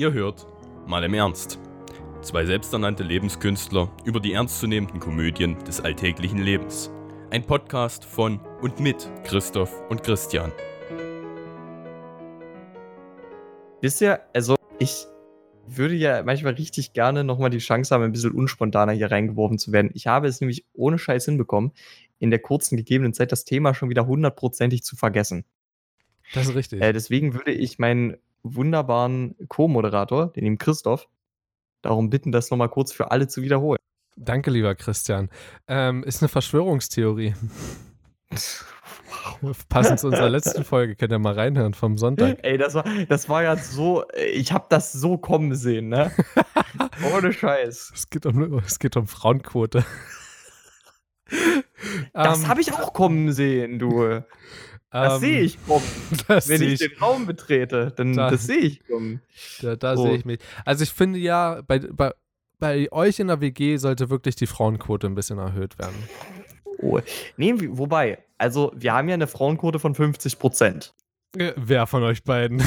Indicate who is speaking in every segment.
Speaker 1: Ihr hört mal im Ernst. Zwei selbsternannte Lebenskünstler über die ernstzunehmenden Komödien des alltäglichen Lebens. Ein Podcast von und mit Christoph und Christian.
Speaker 2: Wisst ihr, also ich würde ja manchmal richtig gerne nochmal die Chance haben, ein bisschen unspontaner hier reingeworfen zu werden. Ich habe es nämlich ohne Scheiß hinbekommen, in der kurzen gegebenen Zeit das Thema schon wieder hundertprozentig zu vergessen.
Speaker 3: Das ist richtig.
Speaker 2: Äh, deswegen würde ich meinen wunderbaren Co-Moderator, den lieben Christoph, darum bitten, das nochmal kurz für alle zu wiederholen.
Speaker 3: Danke, lieber Christian. Ähm, ist eine Verschwörungstheorie. Passend zu unserer letzten Folge, könnt ihr mal reinhören vom Sonntag.
Speaker 2: Ey, das war, das war ja so, ich habe das so kommen sehen, ne? Ohne Scheiß.
Speaker 3: Es geht um, es geht um Frauenquote.
Speaker 2: Das
Speaker 3: Ähm,
Speaker 2: habe ich auch kommen sehen, du. Das
Speaker 3: ähm,
Speaker 2: sehe ich kommen. Wenn ich
Speaker 3: ich,
Speaker 2: den Raum betrete, dann
Speaker 3: Da-
Speaker 2: das sehe ich kommen.
Speaker 3: da, da
Speaker 2: so.
Speaker 3: sehe ich mich. Also ich finde ja, bei, bei, bei euch in der WG sollte wirklich die Frauenquote ein bisschen erhöht werden.
Speaker 2: Oh. Nee, wobei, also wir haben ja eine Frauenquote von 50 Prozent.
Speaker 3: Äh, Wer von euch beiden?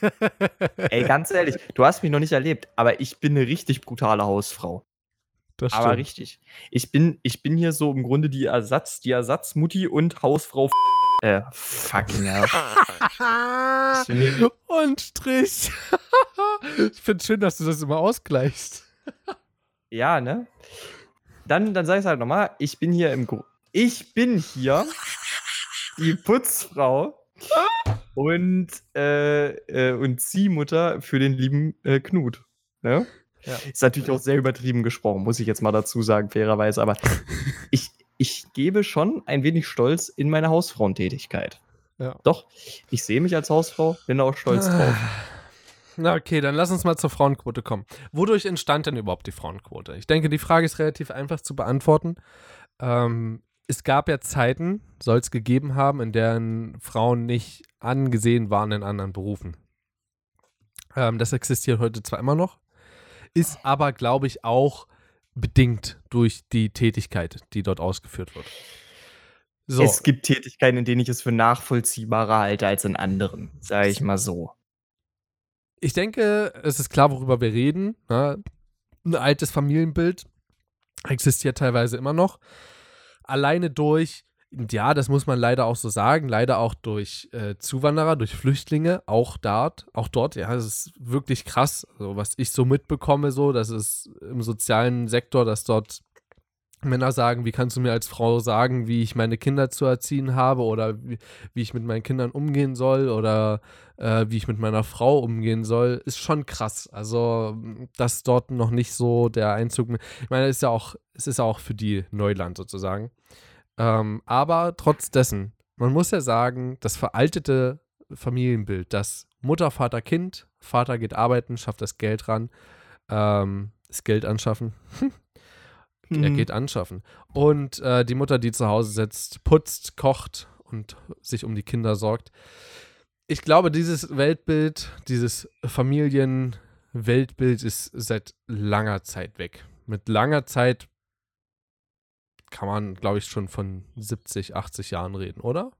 Speaker 2: Ey, ganz ehrlich, du hast mich noch nicht erlebt, aber ich bin eine richtig brutale Hausfrau.
Speaker 3: Das
Speaker 2: Aber richtig. Ich bin, ich bin hier so im Grunde die Ersatz, die Ersatzmutti und Hausfrau. Äh, fucking hell.
Speaker 3: Und Strich. ich finde es schön, dass du das immer ausgleichst.
Speaker 2: Ja, ne? Dann, dann sag ich halt nochmal, ich bin hier im Gru Ich bin hier die Putzfrau und, äh, äh, und Ziehmutter für den lieben äh, Knut. Ne?
Speaker 3: Ja.
Speaker 2: Ist natürlich auch sehr übertrieben gesprochen, muss ich jetzt mal dazu sagen, fairerweise, aber ich, ich gebe schon ein wenig Stolz in meine Hausfrauentätigkeit.
Speaker 3: Ja.
Speaker 2: Doch, ich sehe mich als Hausfrau, bin da auch stolz drauf.
Speaker 3: Na okay, dann lass uns mal zur Frauenquote kommen. Wodurch entstand denn überhaupt die Frauenquote? Ich denke, die Frage ist relativ einfach zu beantworten. Ähm, es gab ja Zeiten, soll es gegeben haben, in deren Frauen nicht angesehen waren in anderen Berufen. Ähm, das existiert heute zwar immer noch, ist aber, glaube ich, auch bedingt durch die Tätigkeit, die dort ausgeführt wird. So,
Speaker 2: Es gibt Tätigkeiten, in denen ich es für nachvollziehbarer halte als in anderen, sage ich mal so.
Speaker 3: ich denke, es ist klar, worüber wir reden. Ne? Ein altes Familienbild existiert teilweise immer noch. Alleine durch, ja, das muss man leider auch so sagen, leider auch durch äh, Zuwanderer, durch Flüchtlinge, auch dort, auch dort, ja, es ist wirklich krass, also, was ich so mitbekomme, so, das ist im sozialen Sektor, dass dort Männer sagen, wie kannst du mir als Frau sagen, wie ich meine Kinder zu erziehen habe oder wie, wie ich mit meinen Kindern umgehen soll oder äh, wie ich mit meiner Frau umgehen soll, ist schon krass. Also, dass dort noch nicht so der Einzug. Ich meine, es ist ja auch, es ist ja auch für die Neuland sozusagen. Ähm, aber trotz dessen, man muss ja sagen, das veraltete Familienbild, das Mutter, Vater, Kind, Vater geht arbeiten, schafft das Geld ran, ähm, das Geld anschaffen. Er
Speaker 2: Mhm.
Speaker 3: geht anschaffen. Und äh, die Mutter, die zu Hause sitzt, putzt, kocht und sich um die Kinder sorgt. Ich glaube, dieses Weltbild, dieses Familienweltbild ist seit langer Zeit weg. Mit langer Zeit kann man, glaube ich, schon von 70, 80 Jahren reden, oder?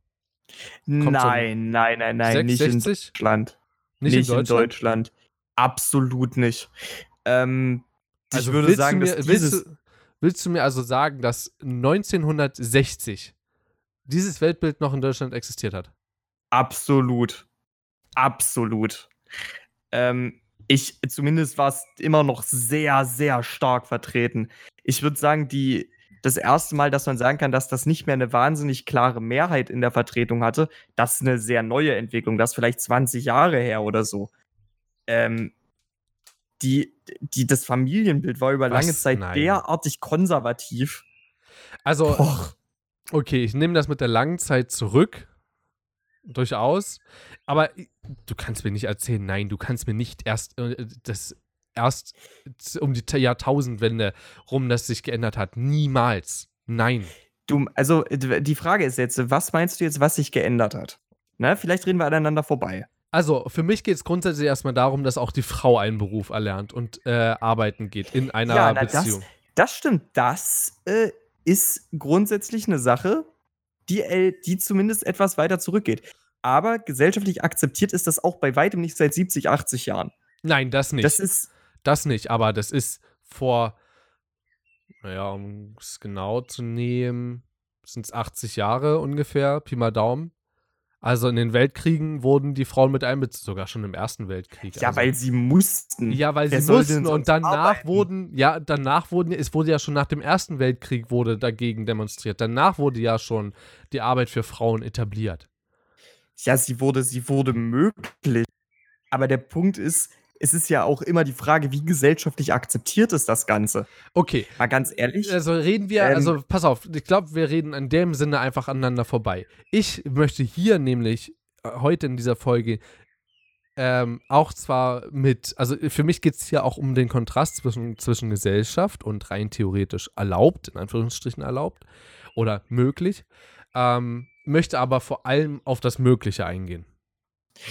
Speaker 3: Kommt
Speaker 2: Nein, nein, nein, nein,
Speaker 3: Sechs-
Speaker 2: nicht in
Speaker 3: 60?
Speaker 2: Deutschland.
Speaker 3: Nicht,
Speaker 2: Nicht,
Speaker 3: in
Speaker 2: in
Speaker 3: Deutschland?
Speaker 2: Deutschland. Absolut nicht. Ähm,
Speaker 3: Also
Speaker 2: ich würde
Speaker 3: willst
Speaker 2: sagen,
Speaker 3: du mir, willst, du, willst du mir also sagen, dass 1960 dieses Weltbild noch in Deutschland existiert hat?
Speaker 2: absolut, absolut. Ähm, ich, zumindest war es immer noch sehr, sehr stark vertreten. Ich würde sagen, die, das erste Mal, dass man sagen kann, dass das nicht mehr eine wahnsinnig klare Mehrheit in der Vertretung hatte, das ist eine sehr neue Entwicklung. Das ist vielleicht 20 Jahre her oder so. Ähm, die, die, das Familienbild war über
Speaker 3: Was?
Speaker 2: lange Zeit
Speaker 3: Nein.
Speaker 2: derartig konservativ.
Speaker 3: Also,
Speaker 2: Boah.
Speaker 3: okay, ich nehme das mit der langen Zeit zurück. Durchaus. Aber du kannst mir nicht erzählen, nein, du kannst mir nicht erst äh, das erst um die Jahrtausendwende rum, das sich geändert hat. Niemals. Nein.
Speaker 2: Du, also die Frage ist jetzt, was meinst du jetzt, was sich geändert hat? Ne? Vielleicht reden wir aneinander vorbei.
Speaker 3: Also, für mich geht es grundsätzlich erstmal darum, dass auch die Frau einen Beruf erlernt und äh, arbeiten geht in einer
Speaker 2: Ja, na, das-
Speaker 3: Beziehung.
Speaker 2: Das stimmt. Das äh, ist grundsätzlich eine Sache, die, die zumindest etwas weiter zurückgeht. Aber gesellschaftlich akzeptiert ist das auch bei weitem nicht seit 70, 80 Jahren.
Speaker 3: Nein, das nicht.
Speaker 2: Das
Speaker 3: Das, nicht, aber das ist vor, naja, um es genau zu nehmen, sind es 80 Jahre ungefähr, Pi mal Daumen. Also in den Weltkriegen wurden die Frauen mit einbezogen, sogar schon im Ersten Weltkrieg.
Speaker 2: ja,
Speaker 3: also.
Speaker 2: weil sie mussten.
Speaker 3: Ja, weil
Speaker 2: Wer
Speaker 3: sie mussten und danach
Speaker 2: arbeiten?
Speaker 3: wurden, ja, danach wurden, es wurde ja schon nach dem Ersten Weltkrieg wurde dagegen demonstriert. Danach wurde ja schon die Arbeit für Frauen etabliert.
Speaker 2: Ja, sie wurde, sie wurde möglich. Aber der Punkt ist, es ist ja auch immer die Frage, wie gesellschaftlich akzeptiert ist das Ganze.
Speaker 3: Okay,
Speaker 2: Mal ganz ehrlich.
Speaker 3: also reden wir,
Speaker 2: Ähm,
Speaker 3: also pass auf, ich glaube, wir reden in dem Sinne einfach aneinander vorbei. Ich möchte hier nämlich äh, heute in dieser Folge ähm, auch zwar mit, also für mich geht es hier auch um den Kontrast zwischen, zwischen Gesellschaft und rein theoretisch erlaubt, in Anführungsstrichen erlaubt oder möglich, ähm, möchte aber vor allem auf das Mögliche eingehen.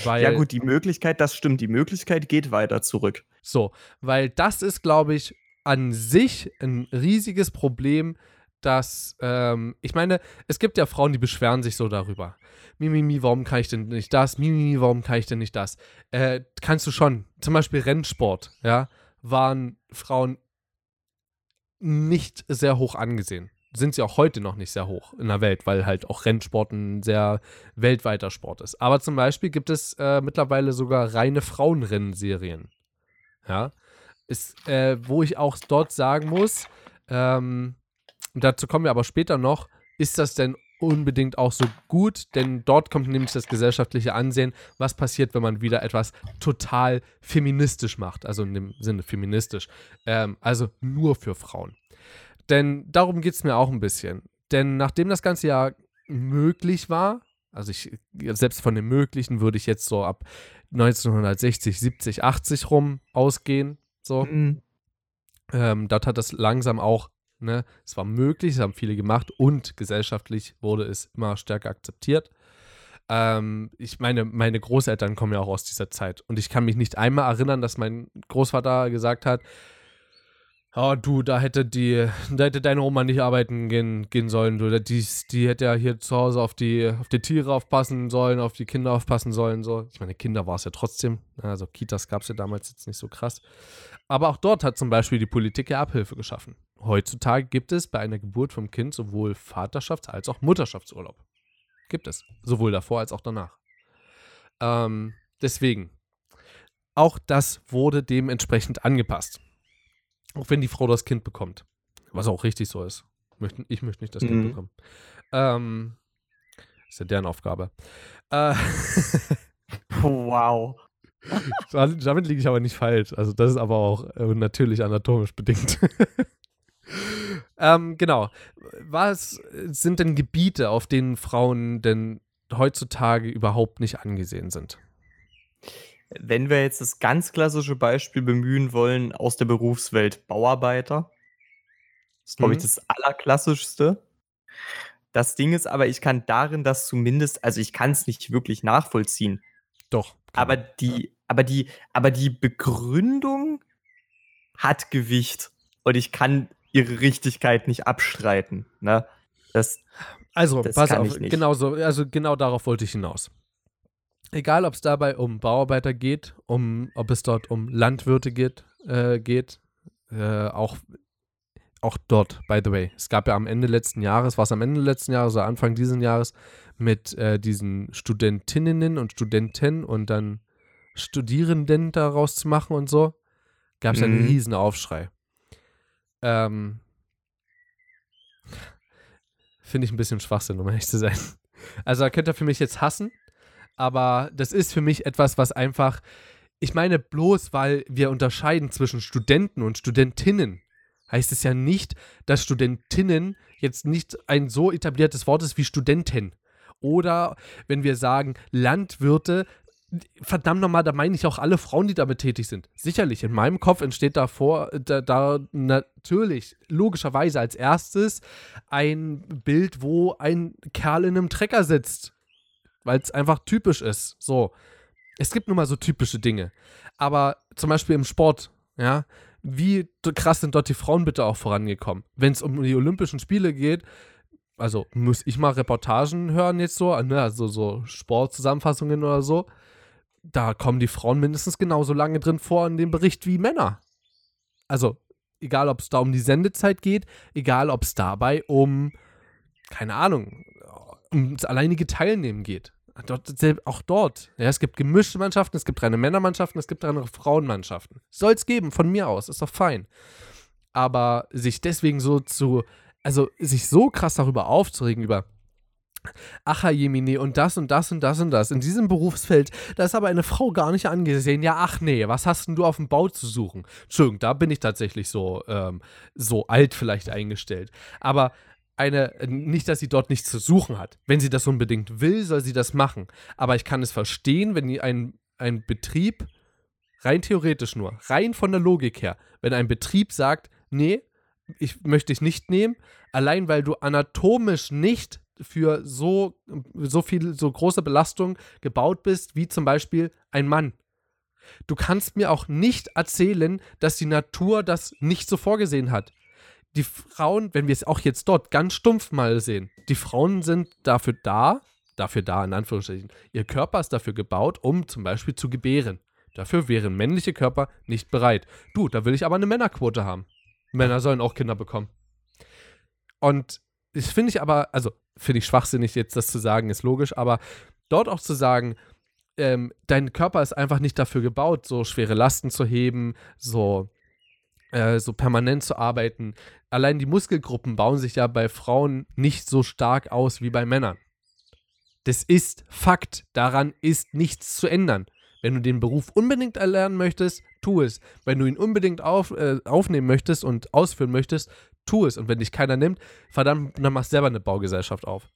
Speaker 3: Weil,
Speaker 2: ja, gut, die Möglichkeit, das stimmt, die Möglichkeit geht weiter zurück.
Speaker 3: So, weil das ist, glaube ich, an sich ein riesiges Problem, dass, ähm, ich meine, es gibt ja Frauen, die beschweren sich so darüber. Mimimi, warum kann ich denn nicht das? Mimimi, warum kann ich denn nicht das? Äh, kannst du schon. Zum Beispiel Rennsport, ja, waren Frauen nicht sehr hoch angesehen. Sind sie auch heute noch nicht sehr hoch in der Welt, weil halt auch Rennsport ein sehr weltweiter Sport ist. Aber zum Beispiel gibt es äh, mittlerweile sogar reine Frauenrennserien. Ja. Ist, äh, wo ich auch dort sagen muss, ähm, dazu kommen wir aber später noch, ist das denn unbedingt auch so gut? Denn dort kommt nämlich das gesellschaftliche Ansehen, was passiert, wenn man wieder etwas total feministisch macht, also in dem Sinne feministisch, ähm, also nur für Frauen. Denn darum geht es mir auch ein bisschen. Denn nachdem das Ganze ja möglich war, also ich, selbst von dem Möglichen würde ich jetzt so ab 1960, 70, 80 rum ausgehen. So.
Speaker 2: Mhm.
Speaker 3: Ähm, dort hat das langsam auch, ne, es war möglich, es haben viele gemacht und gesellschaftlich wurde es immer stärker akzeptiert. Ähm, ich meine, meine Großeltern kommen ja auch aus dieser Zeit und ich kann mich nicht einmal erinnern, dass mein Großvater gesagt hat, Oh, du, da hätte die, da hätte deine Oma nicht arbeiten gehen, gehen sollen. Du, die, die hätte ja hier zu Hause auf die, auf die Tiere aufpassen sollen, auf die Kinder aufpassen sollen. So. Ich meine, Kinder war es ja trotzdem. Also Kitas gab es ja damals jetzt nicht so krass. Aber auch dort hat zum Beispiel die Politik ja Abhilfe geschaffen. Heutzutage gibt es bei einer Geburt vom Kind sowohl Vaterschafts- als auch Mutterschaftsurlaub. Gibt es. Sowohl davor als auch danach. Ähm, deswegen. Auch das wurde dementsprechend angepasst. Auch wenn die Frau das Kind bekommt. Was auch richtig so ist. Ich möchte nicht das Kind
Speaker 2: Mhm.
Speaker 3: bekommen. Ähm, ist ja deren Aufgabe. Äh,
Speaker 2: Wow.
Speaker 3: damit liege ich aber nicht falsch. Also das ist aber auch äh, natürlich anatomisch bedingt. ähm, genau. Was sind denn Gebiete, auf denen Frauen denn heutzutage überhaupt nicht angesehen sind?
Speaker 2: Wenn wir jetzt das ganz klassische Beispiel bemühen wollen aus der Berufswelt, Bauarbeiter. Das ist, glaube ich,
Speaker 3: Mhm.
Speaker 2: das Allerklassischste. Das Ding ist aber, ich kann darin das zumindest, also ich kann es nicht wirklich nachvollziehen.
Speaker 3: Doch.
Speaker 2: Aber die, aber die, aber die Begründung hat Gewicht und ich kann ihre Richtigkeit nicht abstreiten. Ne? Das,
Speaker 3: Also,
Speaker 2: Das
Speaker 3: pass auf, genau so, also genau darauf wollte ich hinaus. Egal, ob es dabei um Bauarbeiter geht, um, ob es dort um Landwirte geht, äh, geht äh, auch, auch dort, by the way. Es gab ja am Ende letzten Jahres, was am Ende letzten Jahres oder Anfang dieses Jahres, mit äh, diesen Studentinnen und Studenten und dann Studierenden daraus zu machen und so, gab es einen
Speaker 2: Mhm.
Speaker 3: riesen Aufschrei. Ähm, Finde ich ein bisschen Schwachsinn, um ehrlich zu sein. Also da könnt ihr für mich jetzt hassen, aber das ist für mich etwas, was einfach, ich meine, bloß weil wir unterscheiden zwischen Studenten und Studentinnen, heißt es ja nicht, dass Studentinnen jetzt nicht ein so etabliertes Wort ist wie Studenten. Oder wenn wir sagen Landwirte, verdammt nochmal, da meine ich auch alle Frauen, die damit tätig sind. Sicherlich, in meinem Kopf entsteht davor, da, da natürlich, logischerweise als erstes ein Bild, wo ein Kerl in einem Trecker sitzt. Weil es einfach typisch ist. So. Es gibt nun mal so typische Dinge. Aber zum Beispiel im Sport, ja, wie krass sind dort die Frauen bitte auch vorangekommen? Wenn es um die Olympischen Spiele geht, also muss ich mal Reportagen hören jetzt so, ne, also so Sportzusammenfassungen oder so. da kommen die Frauen mindestens genauso lange drin vor in dem Bericht wie Männer. Also, egal ob es da um die Sendezeit geht, egal ob es dabei um, keine Ahnung, ums alleinige Teilnehmen geht. Dort, auch dort. Ja, es gibt gemischte Mannschaften, es gibt reine Männermannschaften, es gibt reine Frauenmannschaften. Soll es geben, von mir aus, ist doch fein. Aber sich deswegen so zu, also sich so krass darüber aufzuregen, über Ach, Jemine, und das und das und das und das. In diesem Berufsfeld, da ist aber eine Frau gar nicht angesehen. Ja, ach nee, was hast denn du auf dem Bau zu suchen? Entschuldigung, da bin ich tatsächlich so, ähm, so alt vielleicht eingestellt. Aber eine, nicht, dass sie dort nichts zu suchen hat. Wenn sie das unbedingt will, soll sie das machen. Aber ich kann es verstehen, wenn ein, ein Betrieb, rein theoretisch nur, rein von der Logik her, wenn ein Betrieb sagt, nee, ich möchte dich nicht nehmen, allein weil du anatomisch nicht für so, so viel, so große Belastung gebaut bist, wie zum Beispiel ein Mann. Du kannst mir auch nicht erzählen, dass die Natur das nicht so vorgesehen hat die Frauen, wenn wir es auch jetzt dort ganz stumpf mal sehen, die Frauen sind dafür da, dafür da in Anführungsstrichen, ihr Körper ist dafür gebaut, um zum Beispiel zu gebären. Dafür wären männliche Körper nicht bereit. Du, da will ich aber eine Männerquote haben. Männer sollen auch Kinder bekommen. Und das finde ich aber, also finde ich schwachsinnig jetzt das zu sagen, ist logisch, aber dort auch zu sagen, ähm, dein Körper ist einfach nicht dafür gebaut, so schwere Lasten zu heben, so äh, so permanent zu arbeiten. Allein die Muskelgruppen bauen sich ja bei Frauen nicht so stark aus wie bei Männern. Das ist Fakt. Daran ist nichts zu ändern. Wenn du den Beruf unbedingt erlernen möchtest, tu es. Wenn du ihn unbedingt auf, äh, aufnehmen möchtest und ausführen möchtest, tu es. Und wenn dich keiner nimmt, verdammt, dann machst selber eine Baugesellschaft auf.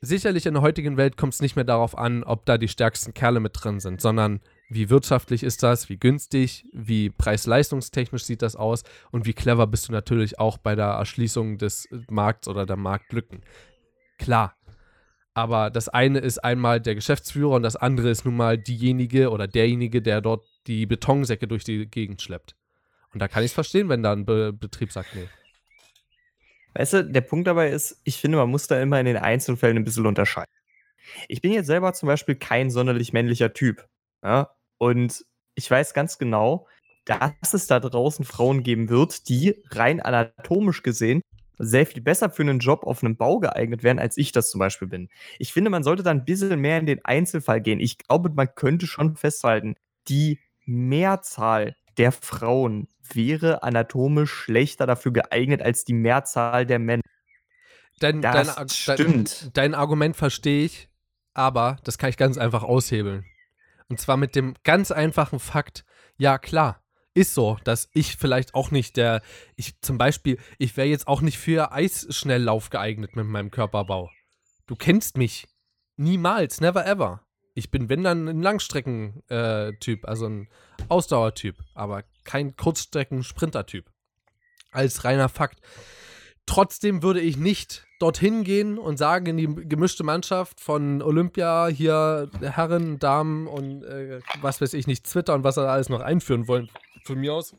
Speaker 3: Sicherlich in der heutigen Welt kommt es nicht mehr darauf an, ob da die stärksten Kerle mit drin sind, sondern wie wirtschaftlich ist das, wie günstig, wie preis-leistungstechnisch sieht das aus und wie clever bist du natürlich auch bei der Erschließung des Markts oder der Marktlücken. Klar. Aber das eine ist einmal der Geschäftsführer und das andere ist nun mal diejenige oder derjenige, der dort die Betonsäcke durch die Gegend schleppt. Und da kann ich es verstehen, wenn da ein Be Betrieb sagt, nee.
Speaker 2: Weißt du, der Punkt dabei ist, ich finde, man muss da immer in den Einzelfällen ein bisschen unterscheiden. Ich bin jetzt selber zum Beispiel kein sonderlich männlicher Typ. Ja? Und ich weiß ganz genau, dass es da draußen Frauen geben wird, die rein anatomisch gesehen sehr viel besser für einen Job auf einem Bau geeignet wären, als ich das zum Beispiel bin. Ich finde, man sollte da ein bisschen mehr in den Einzelfall gehen. Ich glaube, man könnte schon festhalten, die Mehrzahl der Frauen wäre anatomisch schlechter dafür geeignet als die Mehrzahl der Männer.
Speaker 3: Dein, das dein, stimmt. Dein, dein Argument verstehe ich, aber das kann ich ganz einfach aushebeln. Und zwar mit dem ganz einfachen Fakt, ja klar, ist so, dass ich vielleicht auch nicht der, ich zum Beispiel, ich wäre jetzt auch nicht für Eisschnelllauf geeignet mit meinem Körperbau. Du kennst mich. Niemals, never ever. Ich bin, wenn dann, ein Langstrecken-Typ, äh, also ein Ausdauertyp, aber kein Kurzstrecken-Sprinter-Typ. Als reiner Fakt. Trotzdem würde ich nicht dorthin gehen und sagen in die gemischte Mannschaft von Olympia hier Herren, Damen und äh, was weiß ich nicht, Twitter und was er alles noch einführen wollen, von mir aus.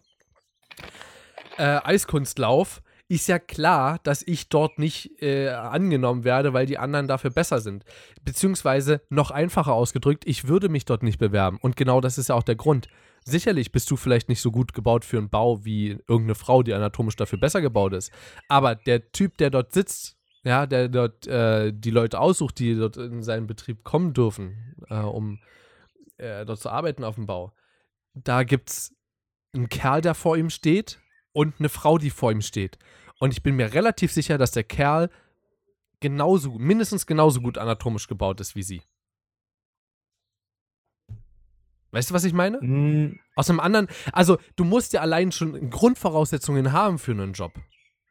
Speaker 3: Äh, Eiskunstlauf ist ja klar, dass ich dort nicht äh, angenommen werde, weil die anderen dafür besser sind. Beziehungsweise noch einfacher ausgedrückt, ich würde mich dort nicht bewerben. Und genau das ist ja auch der Grund. Sicherlich bist du vielleicht nicht so gut gebaut für einen Bau wie irgendeine Frau, die anatomisch dafür besser gebaut ist. Aber der Typ, der dort sitzt ja, der dort äh, die Leute aussucht, die dort in seinen Betrieb kommen dürfen, äh, um äh, dort zu arbeiten auf dem Bau. Da gibt es einen Kerl, der vor ihm steht und eine Frau, die vor ihm steht. Und ich bin mir relativ sicher, dass der Kerl genauso, mindestens genauso gut anatomisch gebaut ist wie sie. Weißt du, was ich meine? Mm. Aus einem anderen, also du musst ja allein schon Grundvoraussetzungen haben für einen Job.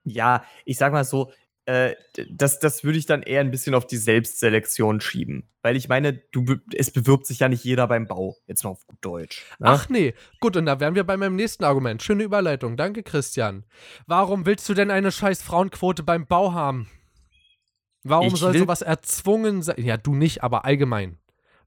Speaker 2: Ja, ich sag mal so, äh, das, das würde ich dann eher ein bisschen auf die Selbstselektion schieben. Weil ich meine, du, es bewirbt sich ja nicht jeder beim Bau. Jetzt noch auf gut Deutsch.
Speaker 3: Ne? Ach nee. Gut, und da wären wir bei meinem nächsten Argument. Schöne Überleitung. Danke, Christian. Warum willst du denn eine scheiß Frauenquote beim Bau haben? Warum ich soll sowas erzwungen sein? Ja, du nicht, aber allgemein.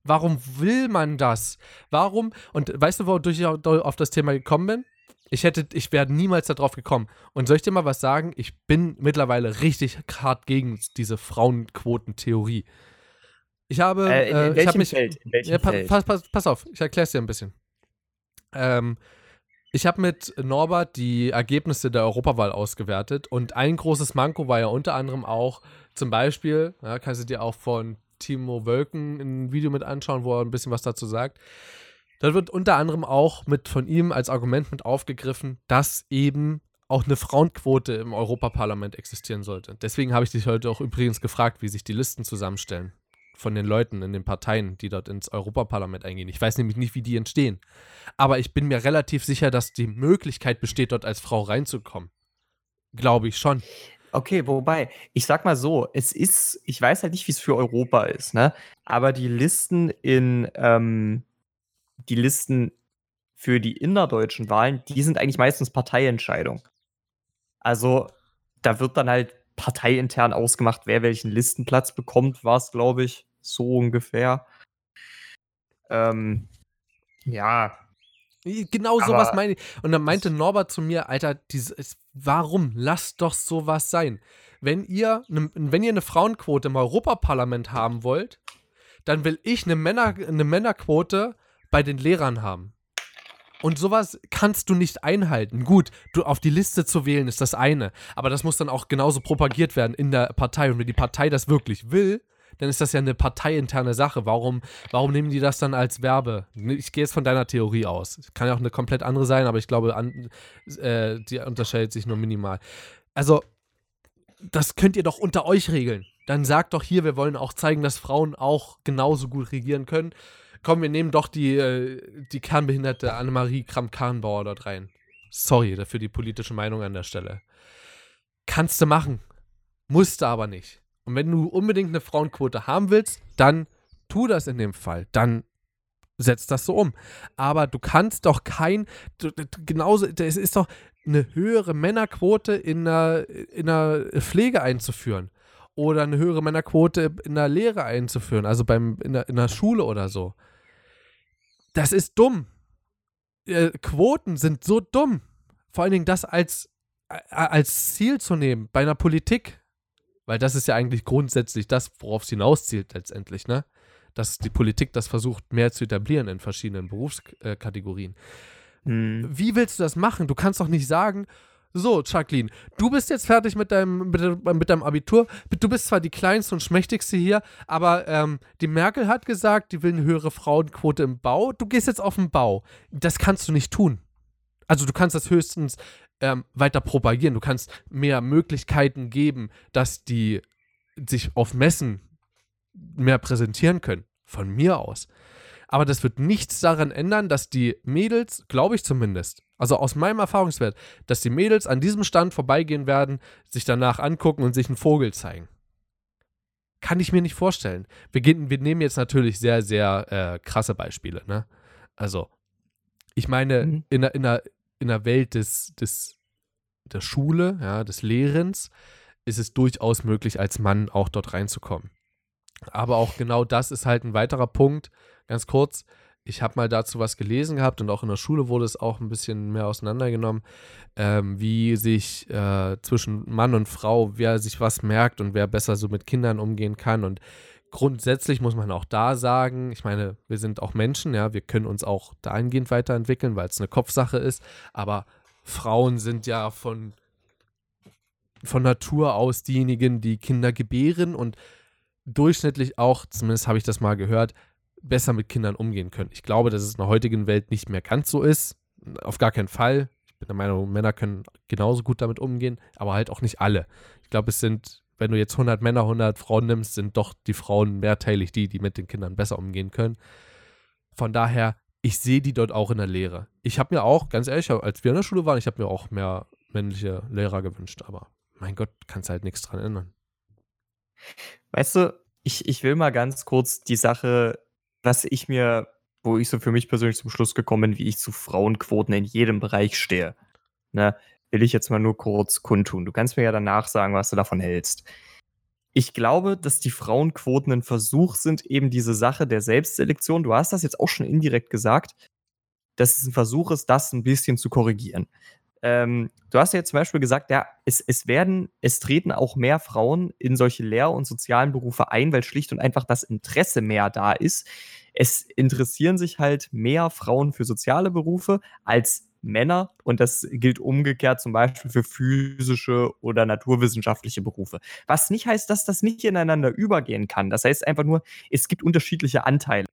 Speaker 3: Warum will man das? Warum? Und weißt du, wodurch ich auf das Thema gekommen bin? Ich hätte, ich wäre niemals darauf gekommen. Und soll ich dir mal was sagen? Ich bin mittlerweile richtig hart gegen diese Frauenquotentheorie. Ich habe.
Speaker 2: Äh, in, in
Speaker 3: äh, ich
Speaker 2: welchem
Speaker 3: hab mich,
Speaker 2: Feld? In welchem
Speaker 3: Ja, pa
Speaker 2: Feld?
Speaker 3: pass, pass, pass auf, ich erkläre es dir ein bisschen. Ähm, ich habe mit Norbert die Ergebnisse der Europawahl ausgewertet und ein großes Manko war ja unter anderem auch zum Beispiel, ja, kannst du dir auch von Timo Wölken ein Video mit anschauen, wo er ein bisschen was dazu sagt. Da wird unter anderem auch mit von ihm als Argument mit aufgegriffen, dass eben auch eine Frauenquote im Europaparlament existieren sollte. Deswegen habe ich dich heute auch übrigens gefragt, wie sich die Listen zusammenstellen von den Leuten in den Parteien, die dort ins Europaparlament eingehen. Ich weiß nämlich nicht, wie die entstehen. Aber ich bin mir relativ sicher, dass die Möglichkeit besteht, dort als Frau reinzukommen. Glaube ich schon.
Speaker 2: Okay, wobei, ich sag mal so, es ist, ich weiß halt nicht, wie es für Europa ist, ne? Aber die Listen in, ähm, die Listen für die innerdeutschen Wahlen, die sind eigentlich meistens Parteientscheidung. Also, da wird dann halt parteiintern ausgemacht, wer welchen Listenplatz bekommt, war es, glaube ich, so ungefähr. Ähm, ja,
Speaker 3: Genau sowas meine ich. Und dann meinte Norbert zu mir, Alter, dieses, warum? Lasst doch sowas sein. Wenn ihr, ne, wenn ihr eine Frauenquote im Europaparlament haben wollt, dann will ich eine, Männer, eine Männerquote bei den Lehrern haben. Und sowas kannst du nicht einhalten. Gut, du auf die Liste zu wählen ist das eine, aber das muss dann auch genauso propagiert werden in der Partei. Und wenn die Partei das wirklich will, dann ist das ja eine parteiinterne Sache. Warum, warum nehmen die das dann als Werbe? Ich gehe jetzt von deiner Theorie aus. Kann ja auch eine komplett andere sein, aber ich glaube, an, äh, die unterscheidet sich nur minimal. Also, das könnt ihr doch unter euch regeln. Dann sagt doch hier, wir wollen auch zeigen, dass Frauen auch genauso gut regieren können. Komm, wir nehmen doch die, äh, die kernbehinderte Annemarie Kramp-Karrenbauer dort rein. Sorry dafür die politische Meinung an der Stelle. Kannst du machen. Musste aber nicht. Und wenn du unbedingt eine Frauenquote haben willst, dann tu das in dem Fall. Dann setz das so um. Aber du kannst doch kein, du, du, genauso, es ist doch eine höhere Männerquote in der, in der Pflege einzuführen. Oder eine höhere Männerquote in der Lehre einzuführen, also beim, in, der, in der Schule oder so. Das ist dumm. Äh, Quoten sind so dumm. Vor allen Dingen das als, äh, als Ziel zu nehmen bei einer Politik. Weil das ist ja eigentlich grundsätzlich das, worauf es hinauszielt letztendlich, ne? Dass die Politik das versucht, mehr zu etablieren in verschiedenen Berufskategorien.
Speaker 2: hm.
Speaker 3: Wie willst du das machen? Du kannst doch nicht sagen, so, Jacqueline, du bist jetzt fertig mit deinem, mit, mit deinem Abitur. Du bist zwar die kleinste und schmächtigste hier, aber ähm, die Merkel hat gesagt, die will eine höhere Frauenquote im Bau. Du gehst jetzt auf den Bau. Das kannst du nicht tun. Also du kannst das höchstens ähm, weiter propagieren. Du kannst mehr Möglichkeiten geben, dass die sich auf Messen mehr präsentieren können. Von mir aus. Aber das wird nichts daran ändern, dass die Mädels, glaube ich zumindest, also aus meinem Erfahrungswert, dass die Mädels an diesem Stand vorbeigehen werden, sich danach angucken und sich einen Vogel zeigen. Kann ich mir nicht vorstellen. Wir, gehen, wir nehmen jetzt natürlich sehr, sehr äh, krasse Beispiele. Ne? Also, ich meine,
Speaker 2: Mhm.
Speaker 3: in, in, der, in der Welt des, des, der Schule, ja, des Lehrens, ist es durchaus möglich, als Mann auch dort reinzukommen. Aber auch genau das ist halt ein weiterer Punkt. Ganz kurz, ich habe mal dazu was gelesen gehabt und auch in der Schule wurde es auch ein bisschen mehr auseinandergenommen, ähm, wie sich äh, zwischen Mann und Frau, wer sich was merkt und wer besser so mit Kindern umgehen kann. Und grundsätzlich muss man auch da sagen, ich meine, wir sind auch Menschen, ja, wir können uns auch dahingehend weiterentwickeln, weil es eine Kopfsache ist, aber Frauen sind ja von, von Natur aus diejenigen, die Kinder gebären und durchschnittlich auch, zumindest habe ich das mal gehört, besser mit Kindern umgehen können. Ich glaube, dass es in der heutigen Welt nicht mehr ganz so ist. Auf gar keinen Fall. Ich bin der Meinung, Männer können genauso gut damit umgehen, aber halt auch nicht alle. Ich glaube, es sind, wenn du jetzt 100 Männer, 100 Frauen nimmst, sind doch die Frauen mehrteilig die, die mit den Kindern besser umgehen können. Von daher, ich sehe die dort auch in der Lehre. Ich habe mir auch, ganz ehrlich, als wir in der Schule waren, ich habe mir auch mehr männliche Lehrer gewünscht, aber mein Gott, kannst halt nichts dran ändern.
Speaker 2: Weißt du, ich, ich will mal ganz kurz die Sache, was ich mir, wo ich so für mich persönlich zum Schluss gekommen bin, wie ich zu Frauenquoten in jedem Bereich stehe. Ne, will ich jetzt mal nur kurz kundtun. Du kannst mir ja danach sagen, was du davon hältst. Ich glaube, dass die Frauenquoten ein Versuch sind, eben diese Sache der Selbstselektion, du hast das jetzt auch schon indirekt gesagt, dass es ein Versuch ist, das ein bisschen zu korrigieren. ähm, du hast ja zum Beispiel gesagt, ja, es, es werden, es treten auch mehr Frauen in solche Lehr- und sozialen Berufe ein, weil schlicht und einfach das Interesse mehr da ist. Es interessieren sich halt mehr Frauen für soziale Berufe als Männer und das gilt umgekehrt zum Beispiel für physische oder naturwissenschaftliche Berufe. Was nicht heißt, dass das nicht ineinander übergehen kann. Das heißt einfach nur, es gibt unterschiedliche Anteile.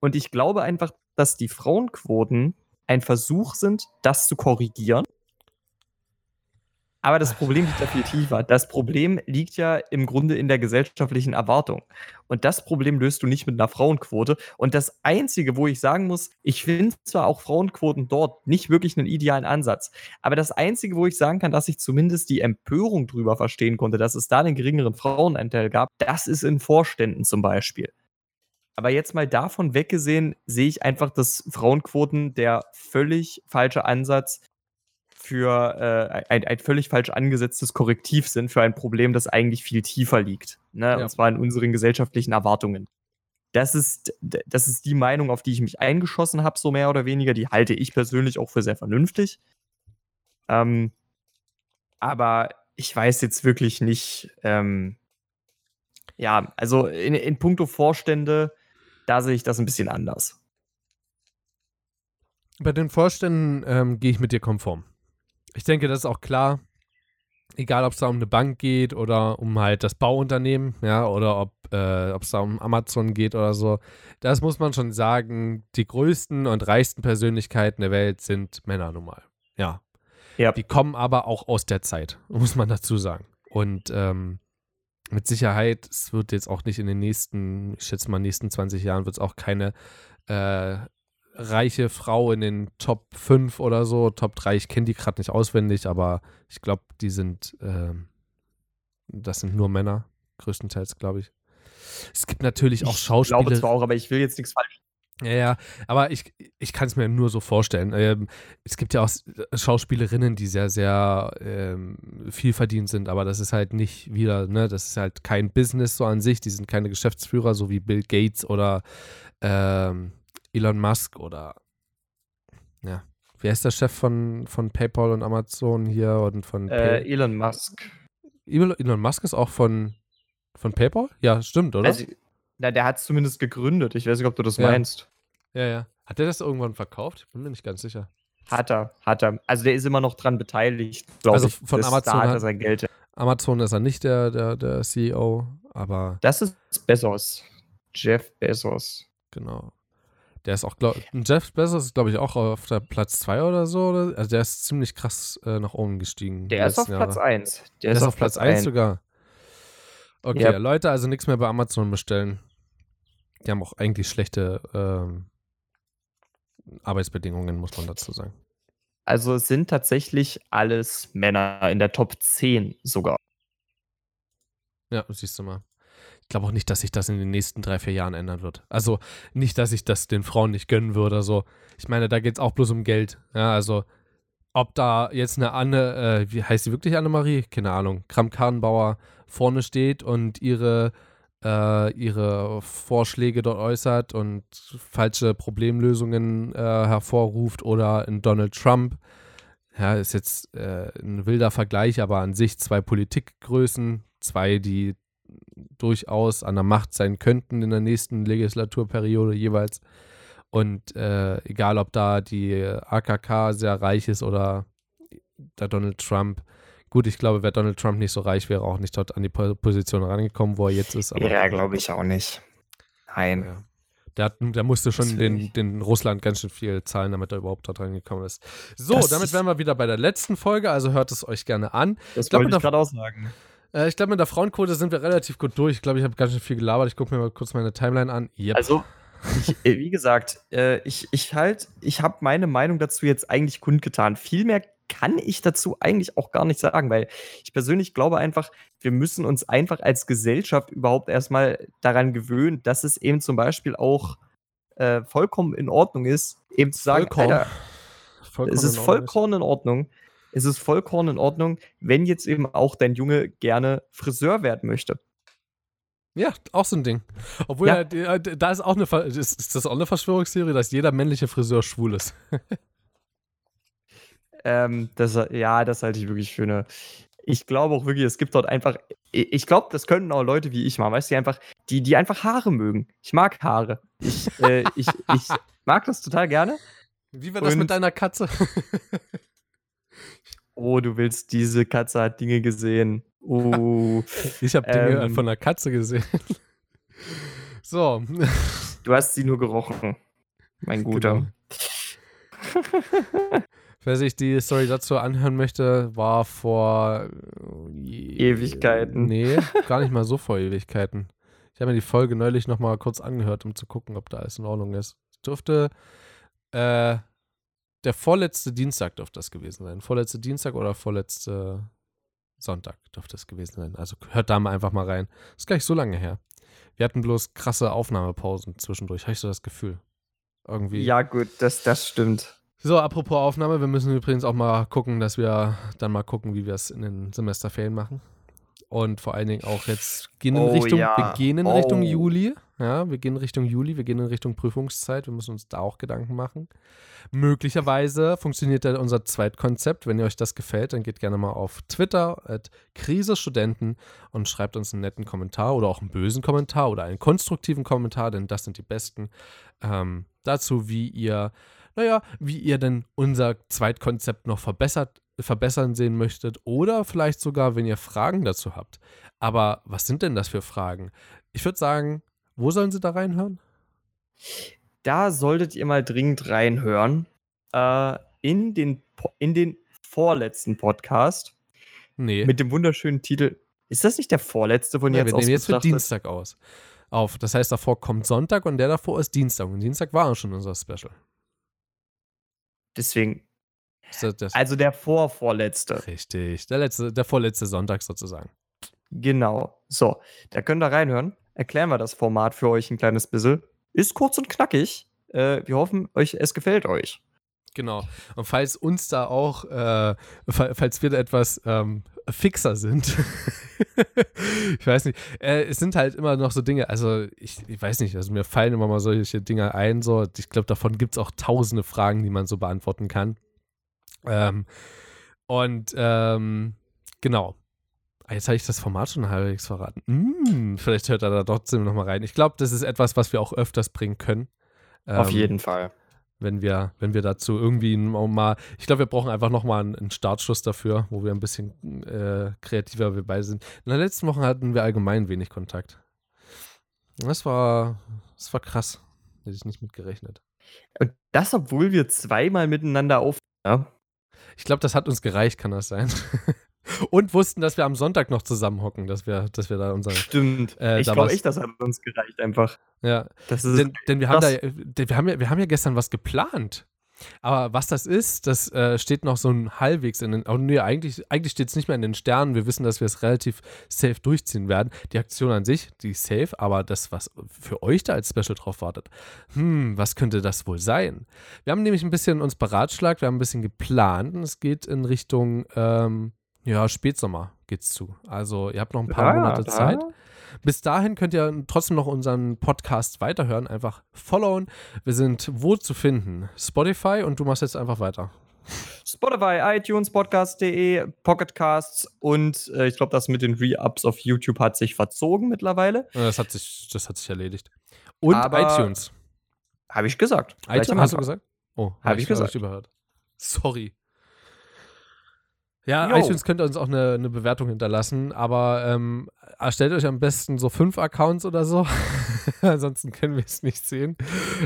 Speaker 2: Und ich glaube einfach, dass die Frauenquoten ein Versuch sind, das zu korrigieren. Aber das Problem liegt ja viel tiefer. Das Problem liegt ja im Grunde in der gesellschaftlichen Erwartung. Und das Problem löst du nicht mit einer Frauenquote. Und das Einzige, wo ich sagen muss, ich finde zwar auch Frauenquoten dort nicht wirklich einen idealen Ansatz, aber das Einzige, wo ich sagen kann, dass ich zumindest die Empörung drüber verstehen konnte, dass es da einen geringeren Frauenanteil gab, das ist in Vorständen zum Beispiel. Aber jetzt mal davon weggesehen, sehe ich einfach, dass Frauenquoten der völlig falsche Ansatz für äh, ein, ein völlig falsch angesetztes Korrektiv sind für ein Problem, das eigentlich viel tiefer liegt. Ne? Ja. Und zwar in unseren gesellschaftlichen Erwartungen. Das ist, das ist die Meinung, auf die ich mich eingeschossen habe, so mehr oder weniger. Die halte ich persönlich auch für sehr vernünftig. Ähm, aber ich weiß jetzt wirklich nicht, ähm, ja, also in, in puncto Vorstände, da sehe ich das ein bisschen anders.
Speaker 3: Bei den Vorständen ähm, gehe ich mit dir konform ich denke, das ist auch klar. Egal, ob es da um eine Bank geht oder um halt das Bauunternehmen, ja, oder ob äh, es da um Amazon geht oder so. Das muss man schon sagen, die größten und reichsten Persönlichkeiten der Welt sind Männer nun mal. Ja. ja. Die kommen aber auch aus der Zeit, muss man dazu sagen. Und ähm, mit Sicherheit, es wird jetzt auch nicht in den nächsten, ich schätze mal, nächsten 20 Jahren wird es auch keine äh, reiche Frau in den Top 5 oder so. Top 3, ich kenne die gerade nicht auswendig, aber ich glaube, die sind, äh, das sind nur Männer, größtenteils, glaube ich. Es gibt natürlich auch Schauspieler. Ich glaube
Speaker 2: zwar auch, aber ich will jetzt nichts falsch.
Speaker 3: Ja, ja, aber ich, ich kann es mir nur so vorstellen. Ähm, es gibt ja auch Schauspielerinnen, die sehr, sehr ähm, viel verdient sind, aber das ist halt nicht wieder, ne, das ist halt kein Business so an sich, die sind keine Geschäftsführer, so wie Bill Gates oder ähm, Elon Musk oder ja, wer ist der Chef von, von PayPal und Amazon hier und von
Speaker 2: äh, Elon Musk.
Speaker 3: Elon Musk ist auch von, von PayPal? Ja, stimmt, oder? Also,
Speaker 2: na, der hat es zumindest gegründet. Ich weiß nicht, ob du das ja. meinst.
Speaker 3: Ja, ja. Hat der das irgendwann verkauft? Ich bin mir nicht ganz sicher.
Speaker 2: Hat er, hat er. Also der ist immer noch dran beteiligt, glaube also
Speaker 3: ich. Von Amazon da hat er Geld. Amazon ist er nicht der, der, der CEO, aber.
Speaker 2: Das ist Bezos. Jeff Bezos.
Speaker 3: Genau. Der ist auch, glaub, Jeff Bezos ist, glaube ich, auch auf der Platz 2 oder so. Oder? Also der ist ziemlich krass äh, nach oben gestiegen.
Speaker 2: Der ist auf Jahre. Platz 1.
Speaker 3: Der, der ist, auf Platz 1 sogar. Okay, yep. Leute, also nichts mehr bei Amazon bestellen. Die haben auch eigentlich schlechte ähm, Arbeitsbedingungen, muss man dazu sagen.
Speaker 2: Also es sind tatsächlich alles Männer in der Top 10 sogar.
Speaker 3: Ja, siehst du mal glaube auch nicht, dass sich das in den nächsten drei, vier Jahren ändern wird. Also nicht, dass ich das den Frauen nicht gönnen würde so. Ich meine, da geht es auch bloß um Geld. Ja, also ob da jetzt eine Anne, äh, wie heißt sie wirklich Annemarie? Keine Ahnung, Kram-Karrenbauer vorne steht und ihre, äh, ihre Vorschläge dort äußert und falsche Problemlösungen äh, hervorruft oder in Donald Trump. Ja, ist jetzt äh, ein wilder Vergleich, aber an sich zwei Politikgrößen, zwei, die durchaus an der Macht sein könnten in der nächsten Legislaturperiode jeweils. Und äh, egal, ob da die AKK sehr reich ist oder der Donald Trump. Gut, ich glaube, wäre Donald Trump nicht so reich, wäre auch nicht dort an die Position rangekommen, wo er jetzt ist.
Speaker 2: Aber, ja, glaube ich auch nicht. Nein. Ja.
Speaker 3: Der, hat, der, musste schon den, den, Russland ganz schön viel zahlen, damit er überhaupt dort reingekommen ist. So, das damit wären wir wieder bei der letzten Folge, also hört es euch gerne an.
Speaker 2: Das ich wollte ich gerade auch sagen.
Speaker 3: Äh, ich glaube, mit der Frauenquote sind wir relativ gut durch. Ich glaube, ich habe ganz schön viel gelabert. Ich gucke mir mal kurz meine Timeline an.
Speaker 2: Yep. Also, ich, äh, wie gesagt, äh, ich, ich halt, ich habe meine Meinung dazu jetzt eigentlich kundgetan. Viel mehr kann ich dazu eigentlich auch gar nicht sagen, weil ich persönlich glaube einfach, wir müssen uns einfach als Gesellschaft überhaupt erstmal daran gewöhnen, dass es eben zum Beispiel auch äh, vollkommen in Ordnung ist, eben zu sagen, vollkommen. Alter, vollkommen es ist vollkommen in Ordnung, es ist vollkommen in Ordnung, wenn jetzt eben auch dein Junge gerne Friseur werden möchte.
Speaker 3: Ja, auch so ein Ding. Obwohl, ja. ja da ist auch eine, ist, ist das auch eine Verschwörungstheorie, dass jeder männliche Friseur schwul ist.
Speaker 2: Ähm, das, ja, das halte ich wirklich für eine. Ich glaube auch wirklich, es gibt dort einfach. Ich glaube, das könnten auch Leute wie ich machen, weißt du, die einfach, die, die einfach Haare mögen. Ich mag Haare. Ich, äh, ich, ich mag das total gerne.
Speaker 3: Wie war das mit
Speaker 2: Und-
Speaker 3: deiner Katze?
Speaker 2: Oh, du willst, diese Katze hat Dinge gesehen. Oh,
Speaker 3: Ich habe Dinge
Speaker 2: Ähm.
Speaker 3: von einer Katze gesehen. So.
Speaker 2: du hast sie nur gerochen. Mein Guter.
Speaker 3: Genau. Wer sich die Story dazu anhören möchte, war vor äh,
Speaker 2: Ewigkeiten.
Speaker 3: Nee, gar nicht mal so vor Ewigkeiten. Ich habe mir die Folge neulich noch mal kurz angehört, um zu gucken, ob da alles in Ordnung ist. Es dürfte äh, der vorletzte Dienstag dürfte das gewesen sein. Vorletzte Dienstag oder vorletzte Sonntag dürfte es gewesen sein. Also hört da mal einfach mal rein. Ist gar nicht so lange her. Wir hatten bloß krasse Aufnahmepausen zwischendurch, habe ich so das Gefühl. Irgendwie.
Speaker 2: Ja, gut, das, das stimmt.
Speaker 3: So, apropos Aufnahme, wir müssen übrigens auch mal gucken, dass wir dann mal gucken, wie wir es in den Semesterferien machen. Und vor allen Dingen auch jetzt gehen in
Speaker 2: Oh,
Speaker 3: Richtung,
Speaker 2: ja.
Speaker 3: wir gehen in
Speaker 2: Oh.
Speaker 3: Richtung Juli. Ja, wir gehen Richtung Juli, wir gehen in Richtung Prüfungszeit. Wir müssen uns da auch Gedanken machen. Möglicherweise funktioniert ja unser Zweitkonzept. Wenn ihr euch das gefällt, dann geht gerne mal auf Twitter at Krisestudenten und schreibt uns einen netten Kommentar oder auch einen bösen Kommentar oder einen konstruktiven Kommentar, denn das sind die besten. Ähm, dazu, wie ihr naja, wie ihr denn unser Zweitkonzept noch verbessert, verbessern sehen möchtet oder vielleicht sogar, wenn ihr Fragen dazu habt. Aber was sind denn das für Fragen? Ich würde sagen, wo sollen sie da reinhören?
Speaker 2: Da solltet ihr mal dringend reinhören. Äh, in, den, Po- in den vorletzten Podcast
Speaker 3: Nee,
Speaker 2: mit dem wunderschönen Titel. Ist das nicht der vorletzte von
Speaker 3: ja,
Speaker 2: jetzt
Speaker 3: wir
Speaker 2: aus
Speaker 3: nehmen jetzt für? Dienstag aus. Auf. Das heißt, davor kommt Sonntag und der davor ist Dienstag. Und Dienstag war schon unser Special.
Speaker 2: Deswegen.
Speaker 3: Das, das
Speaker 2: Also der vorvorletzte.
Speaker 3: richtig. Der, letzte, der vorletzte Sonntag sozusagen.
Speaker 2: Genau. So, da könnt ihr reinhören. Erklären wir das Format für euch ein kleines bisschen. Ist kurz und knackig. Äh, wir hoffen, euch, es gefällt euch.
Speaker 3: Genau. Und falls uns da auch, äh, fa- falls wir da etwas ähm, fixer sind, ich weiß nicht, äh, es sind halt immer noch so Dinge, also ich, ich weiß nicht, also mir fallen immer mal solche Dinge ein, so, ich glaube, davon gibt es auch tausende Fragen, die man so beantworten kann. Ähm, und ähm, genau. Ah, Jetzt habe ich das Format schon halbwegs verraten. Mm, vielleicht hört er da trotzdem noch mal rein. Ich glaube, das ist etwas, was wir auch öfters bringen können.
Speaker 2: Auf
Speaker 3: Ähm,
Speaker 2: jeden Fall.
Speaker 3: wenn wir, wenn wir dazu irgendwie mal, ich glaube, wir brauchen einfach noch mal einen, einen Startschuss dafür, wo wir ein bisschen äh, kreativer wir beide sind. In den letzten Wochen hatten wir allgemein wenig Kontakt. Das war, das war krass. Hätte ich nicht mit gerechnet.
Speaker 2: Und das, obwohl wir zweimal miteinander auf. Ja,
Speaker 3: Ich glaube, das hat uns gereicht, kann das sein. Und wussten, dass wir am Sonntag noch zusammenhocken, dass wir, dass wir da unser.
Speaker 2: stimmt.
Speaker 3: Äh,
Speaker 2: ich glaube echt, das hat uns gereicht einfach.
Speaker 3: Ja,
Speaker 2: Das ist
Speaker 3: denn, denn wir haben da, wir haben ja, wir haben ja gestern was geplant. Aber was das ist, das äh, steht noch so ein halbwegs in den. Oh nee, eigentlich, eigentlich steht es nicht mehr in den Sternen. Wir wissen, dass wir es relativ safe durchziehen werden. Die Aktion an sich, die ist safe, aber das, was für euch da als Special drauf wartet, hm, was könnte das wohl sein? Wir haben nämlich ein bisschen uns beratschlagt, wir haben ein bisschen geplant und es geht in Richtung, ähm, ja, Spätsommer geht's zu. Also ihr habt noch ein paar
Speaker 2: Ah,
Speaker 3: Monate
Speaker 2: da-
Speaker 3: Zeit. Bis dahin könnt ihr trotzdem noch unseren Podcast weiterhören. Einfach followen. Wir sind wo zu finden? Spotify und du machst jetzt einfach weiter.
Speaker 2: Spotify, iTunes, Podcast.de, Pocketcasts und äh, ich glaube, das mit den Re-Ups auf YouTube hat sich verzogen mittlerweile.
Speaker 3: Das hat sich, das hat sich erledigt. Und
Speaker 2: Aber
Speaker 3: iTunes.
Speaker 2: Habe ich gesagt.
Speaker 3: ITunes hast du gesagt? Oh,
Speaker 2: Hab ich
Speaker 3: hab
Speaker 2: gesagt.
Speaker 3: überhört. Sorry. Ja,
Speaker 2: Jo.
Speaker 3: iTunes könnt ihr uns auch eine, eine Bewertung hinterlassen, aber ähm, erstellt euch am besten so fünf Accounts oder so. Ansonsten können wir es nicht sehen.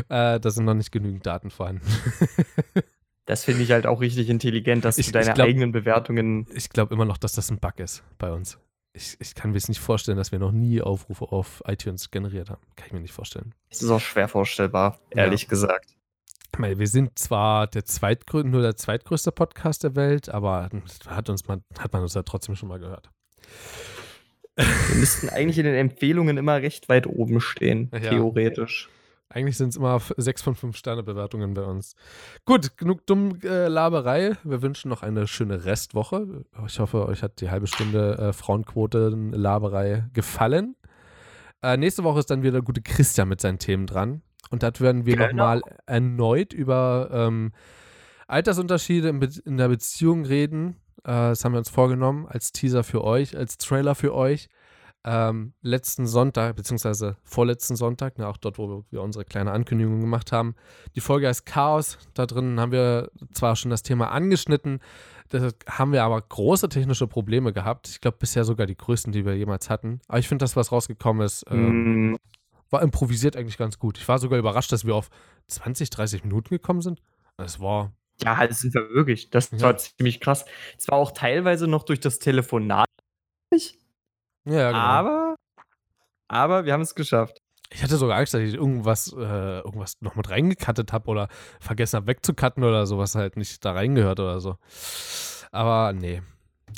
Speaker 3: Äh, da sind noch nicht genügend Daten vorhanden.
Speaker 2: Das finde ich halt auch richtig intelligent, dass
Speaker 3: Ich-
Speaker 2: du deine
Speaker 3: glaub-
Speaker 2: eigenen Bewertungen.
Speaker 3: Ich glaube immer noch, dass das ein Bug ist bei uns. Ich, ich kann mir jetzt nicht vorstellen, dass wir noch nie Aufrufe auf iTunes generiert haben. Kann ich mir nicht vorstellen.
Speaker 2: Das ist auch schwer vorstellbar,
Speaker 3: Ja.
Speaker 2: ehrlich gesagt.
Speaker 3: Wir sind zwar der zweitgrö nur der zweitgrößte Podcast der Welt, aber hat, uns man, hat man uns ja trotzdem schon mal gehört.
Speaker 2: Wir müssten eigentlich in den Empfehlungen immer recht weit oben stehen,
Speaker 3: Ja.
Speaker 2: theoretisch.
Speaker 3: Eigentlich sind es immer sechs von fünf Sterne Bewertungen bei uns. Gut, genug dumm äh, Laberei. Wir wünschen noch eine schöne Restwoche. Ich hoffe, euch hat die halbe Stunde äh, Frauenquote Laberei gefallen. Äh, nächste Woche ist dann wieder der gute Christian mit seinen Themen dran. Und dort werden wir
Speaker 2: Genau.
Speaker 3: nochmal erneut über ähm, Altersunterschiede in, Be in der Beziehung reden. Äh, das haben wir uns vorgenommen als Teaser für euch, als Trailer für euch. Ähm, letzten Sonntag, beziehungsweise vorletzten Sonntag, ne, auch dort, wo wir unsere kleine Ankündigung gemacht haben. Die Folge heißt Chaos. Da drin haben wir zwar schon das Thema angeschnitten, da haben wir aber große technische Probleme gehabt. Ich glaube, bisher sogar die größten, die wir jemals hatten. Aber ich finde, das, was rausgekommen ist, ähm,
Speaker 2: Mm,
Speaker 3: war improvisiert eigentlich ganz gut. Ich war sogar überrascht, dass wir auf 20, 30 Minuten gekommen sind. Es war.
Speaker 2: Ja, das sind wir wirklich. Das
Speaker 3: Ja.
Speaker 2: war ziemlich krass. Es war auch teilweise noch durch das Telefonat,
Speaker 3: Ja, genau.
Speaker 2: aber, aber wir haben es geschafft.
Speaker 3: Ich hatte sogar Angst, dass ich irgendwas, äh, irgendwas noch mit reingekattet habe oder vergessen habe wegzukatten oder so, was halt nicht da reingehört oder so. Aber nee,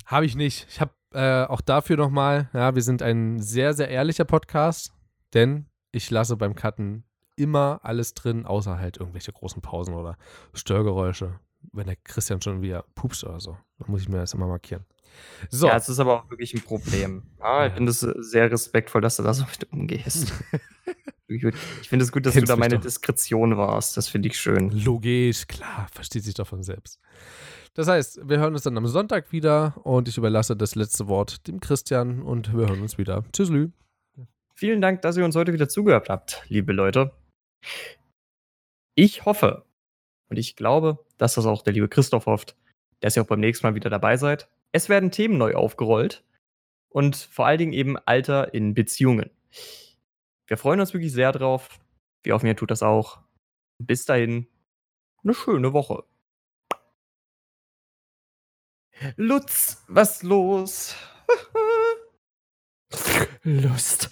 Speaker 3: habe ich nicht. Ich habe äh, auch dafür nochmal, ja, wir sind ein sehr, sehr ehrlicher Podcast, denn ich lasse beim Cutten immer alles drin, außer halt irgendwelche großen Pausen oder Störgeräusche. Wenn der Christian schon wieder pupst oder so, dann muss ich mir das immer markieren. So,
Speaker 2: Ja, es ist aber auch wirklich ein Problem. Ja,
Speaker 3: Ja.
Speaker 2: ich finde es sehr respektvoll, dass du da so mit umgehst. Ich finde es gut, dass
Speaker 3: Kennst
Speaker 2: du da meine
Speaker 3: doch.
Speaker 2: Diskretion warst. Das finde ich schön.
Speaker 3: Logisch, klar, versteht sich doch von selbst. Das heißt, wir hören uns dann am Sonntag wieder und ich überlasse das letzte Wort dem Christian und wir hören uns wieder. Tschüsslü.
Speaker 2: Vielen Dank, dass ihr uns heute wieder zugehört habt, liebe Leute. Ich hoffe und ich glaube, dass das auch der liebe Christoph hofft, dass ihr auch beim nächsten Mal wieder dabei seid. Es werden Themen neu aufgerollt und vor allen Dingen eben Alter in Beziehungen. Wir freuen uns wirklich sehr drauf. Wie auf mir tut das auch. Bis dahin, eine schöne Woche. Lutz, was los? Lust.